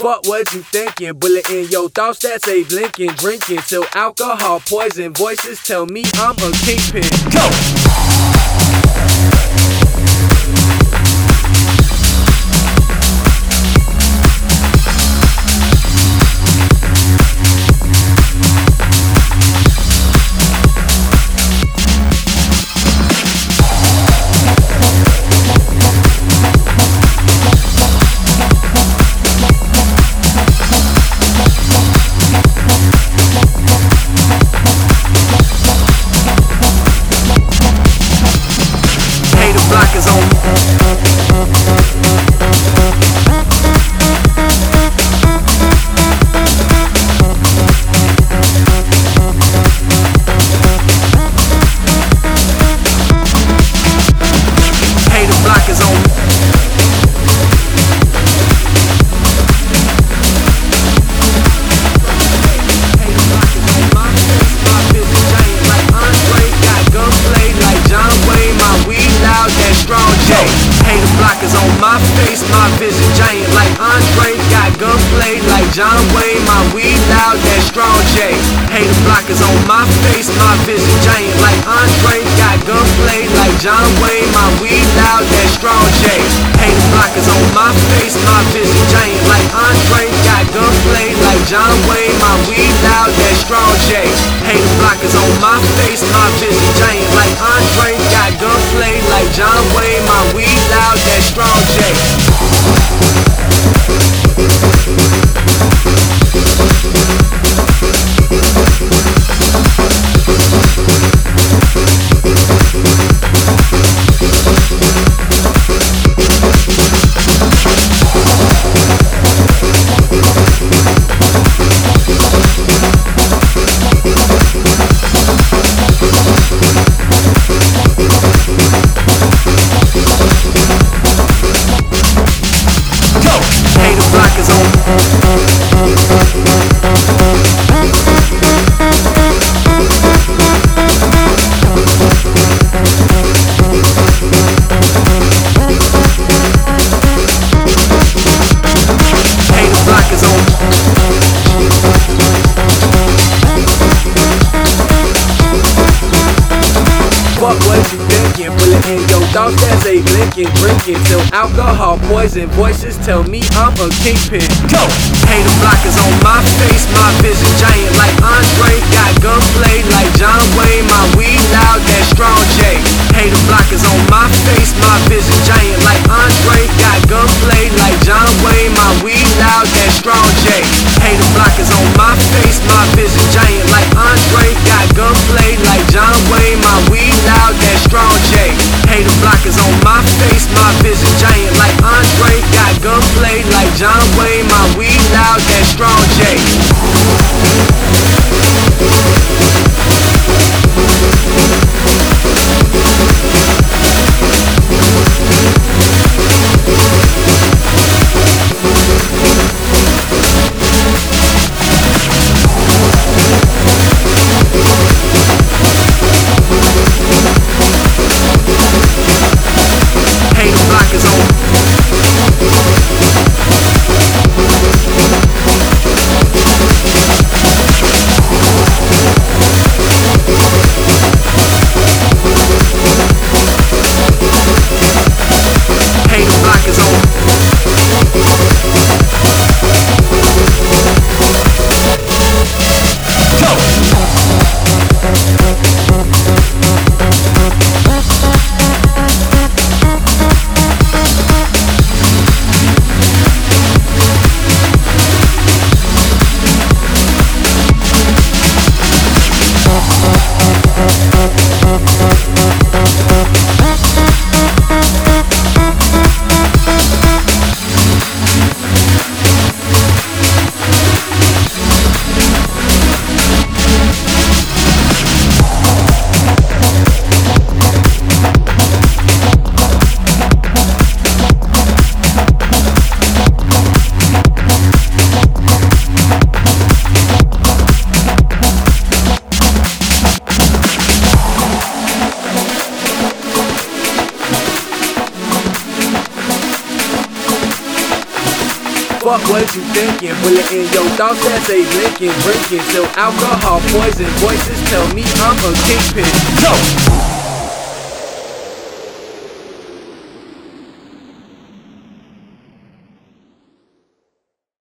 Fuck what you thinking, bullet in your thoughts that say blinking, drinking till alcohol poison voices tell me I'm a kingpin. Go! My vision giant like Andre, got gunplay like John Wayne, my weed loud, that strong J. Hater blockers on my face, my vision giant like Andre, got gunplay like John Wayne, my weed loud, that strong J. Hater blockers on my face, my vision giant like Andre, got gunplay like John Wayne, my weed loud, that strong J. Hater blockers on my face, my vision giant like Andre, got gunplay like John Wayne, my weed loud, that strong J. Thank you. Blockers on thoughts that say blinking, drinking till alcohol poison voices tell me I'm a kingpin. Go! Hater blockers on my face, my vision giant like Andre, got gunplay like John Wayne, my weed loud, that strong J. Hater blockers on my face, my vision giant like Andre, got gunplay like John Wayne, my weed loud, that strong J. Hater blockers on my face, my vision giant loud, that strong J. fuck was you thinking? Bullet in your thoughts as they blinking, drinking till alcohol poison voices tell me I'm a kingpin. Go!